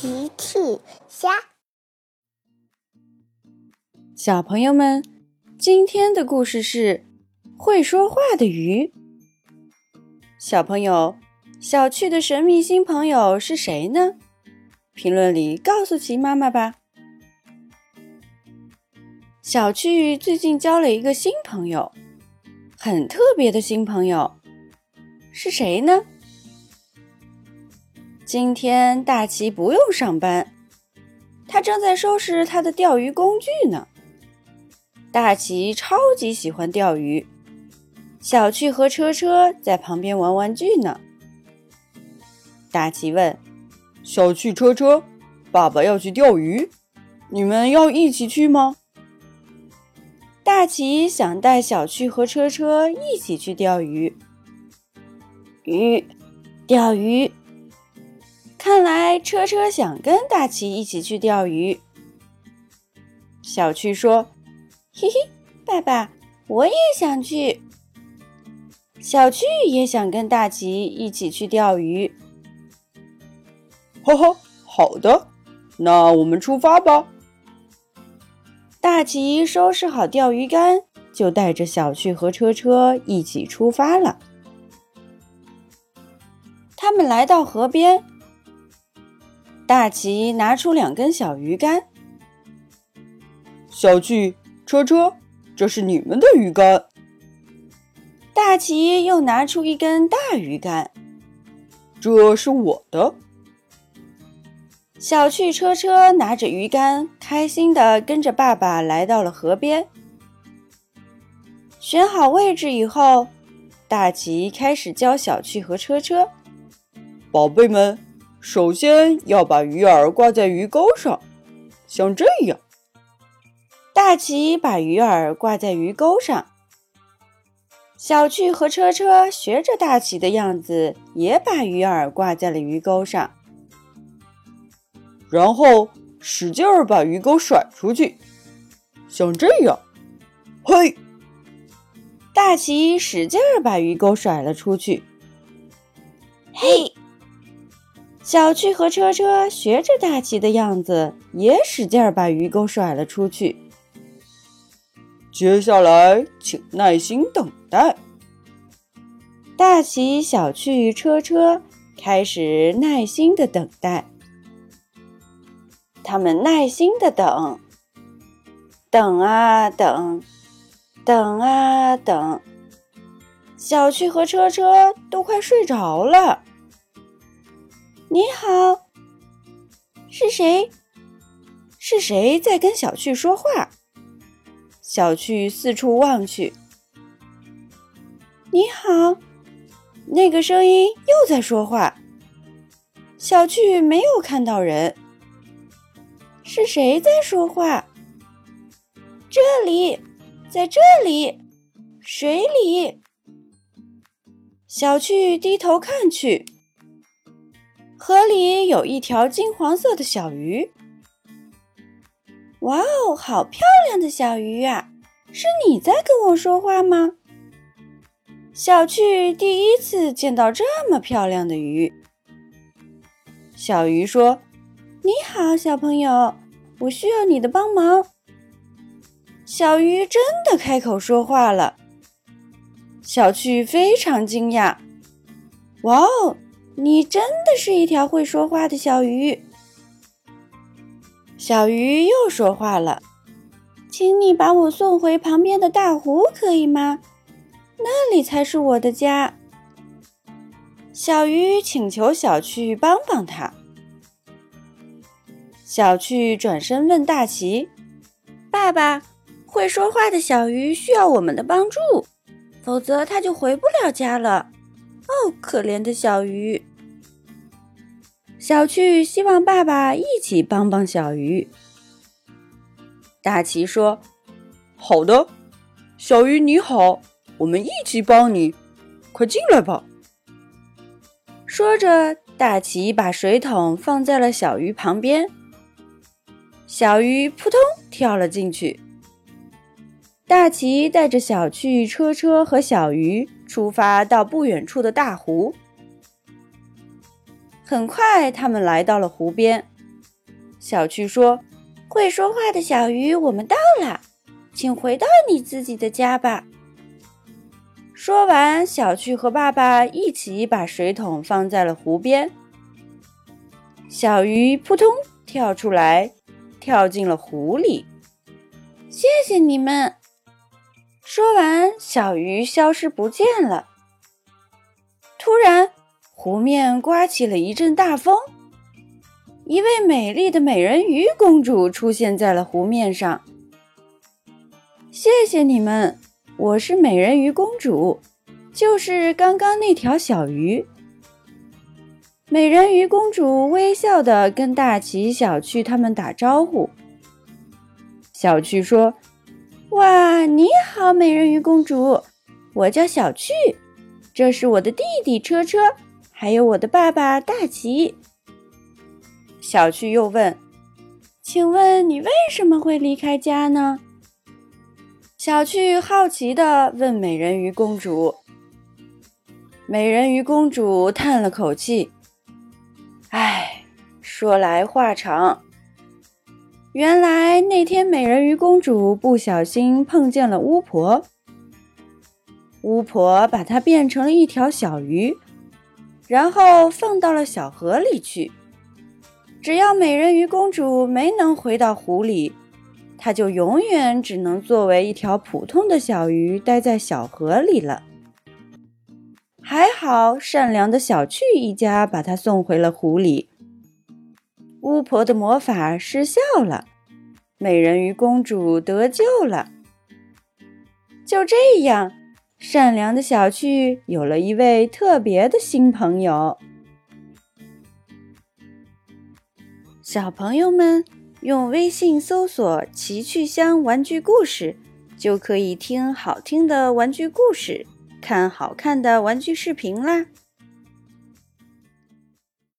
奇趣虾，小朋友们，今天的故事是会说话的鱼。小朋友，小趣的神秘新朋友是谁呢？评论里告诉奇妈妈吧。小趣最近交了一个新朋友，很特别的新朋友，是谁呢？今天大奇不用上班，他正在收拾他的钓鱼工具呢。大奇超级喜欢钓鱼，小趣和车车在旁边玩玩具呢。大奇问：“小趣、车车，爸爸要去钓鱼，你们要一起去吗？”大奇想带小趣和车车一起去钓鱼。鱼，钓鱼。看来车车想跟大奇一起去钓鱼。小趣说：“嘿嘿，爸爸，我也想去。”小趣也想跟大奇一起去钓鱼。哈哈，好的，那我们出发吧。大奇收拾好钓鱼竿，就带着小趣和车车一起出发了。他们来到河边。大奇拿出两根小鱼竿，小趣、车车，这是你们的鱼竿。大奇又拿出一根大鱼竿，这是我的。小趣、车车拿着鱼竿，开心的跟着爸爸来到了河边。选好位置以后，大奇开始教小趣和车车：“宝贝们。”首先要把鱼饵挂在鱼钩上，像这样。大奇把鱼饵挂在鱼钩上，小趣和车车学着大奇的样子，也把鱼饵挂在了鱼钩上。然后使劲儿把鱼钩甩出去，像这样。嘿，大奇使劲儿把鱼钩甩了出去。嘿。小趣和车车学着大奇的样子，也使劲儿把鱼钩甩了出去。接下来，请耐心等待。大奇、小趣、车车开始耐心的等待。他们耐心的等，等啊等，等啊等。小趣和车车都快睡着了。你好，是谁？是谁在跟小趣说话？小趣四处望去。你好，那个声音又在说话。小趣没有看到人。是谁在说话？这里，在这里，水里。小趣低头看去。河里有一条金黄色的小鱼。哇哦，好漂亮的小鱼啊！是你在跟我说话吗？小趣第一次见到这么漂亮的鱼。小鱼说：“你好，小朋友，我需要你的帮忙。”小鱼真的开口说话了。小趣非常惊讶。哇哦！你真的是一条会说话的小鱼。小鱼又说话了，请你把我送回旁边的大湖，可以吗？那里才是我的家。小鱼请求小趣帮帮他。小趣转身问大奇：“爸爸，会说话的小鱼需要我们的帮助，否则它就回不了家了。”哦，可怜的小鱼。小趣希望爸爸一起帮帮小鱼。大奇说：“好的，小鱼你好，我们一起帮你，快进来吧。”说着，大奇把水桶放在了小鱼旁边，小鱼扑通跳了进去。大奇带着小趣、车车和小鱼出发到不远处的大湖。很快，他们来到了湖边。小趣说：“会说话的小鱼，我们到了，请回到你自己的家吧。”说完，小趣和爸爸一起把水桶放在了湖边。小鱼扑通跳出来，跳进了湖里。谢谢你们。说完，小鱼消失不见了。突然，湖面刮起了一阵大风，一位美丽的美人鱼公主出现在了湖面上。谢谢你们。我是美人鱼公主，就是刚刚那条小鱼。美人鱼公主微笑的跟大奇、小趣他们打招呼。小趣说：“哇，你好，美人鱼公主，我叫小趣，这是我的弟弟车车，还有我的爸爸大吉。”小趣又问：“请问你为什么会离开家呢？”小趣好奇地问美人鱼公主。美人鱼公主叹了口气：“唉，说来话长。原来那天美人鱼公主不小心碰见了巫婆，巫婆把她变成了一条小鱼，然后放到了小河里去。只要美人鱼公主没能回到湖里。”她就永远只能作为一条普通的小鱼待在小河里了。还好，善良的小趣一家把她送回了湖里。巫婆的魔法失效了，美人鱼公主得救了。就这样，善良的小趣有了一位特别的新朋友。小朋友们。用微信搜索“奇趣箱玩具故事”，就可以听好听的玩具故事，看好看的玩具视频啦。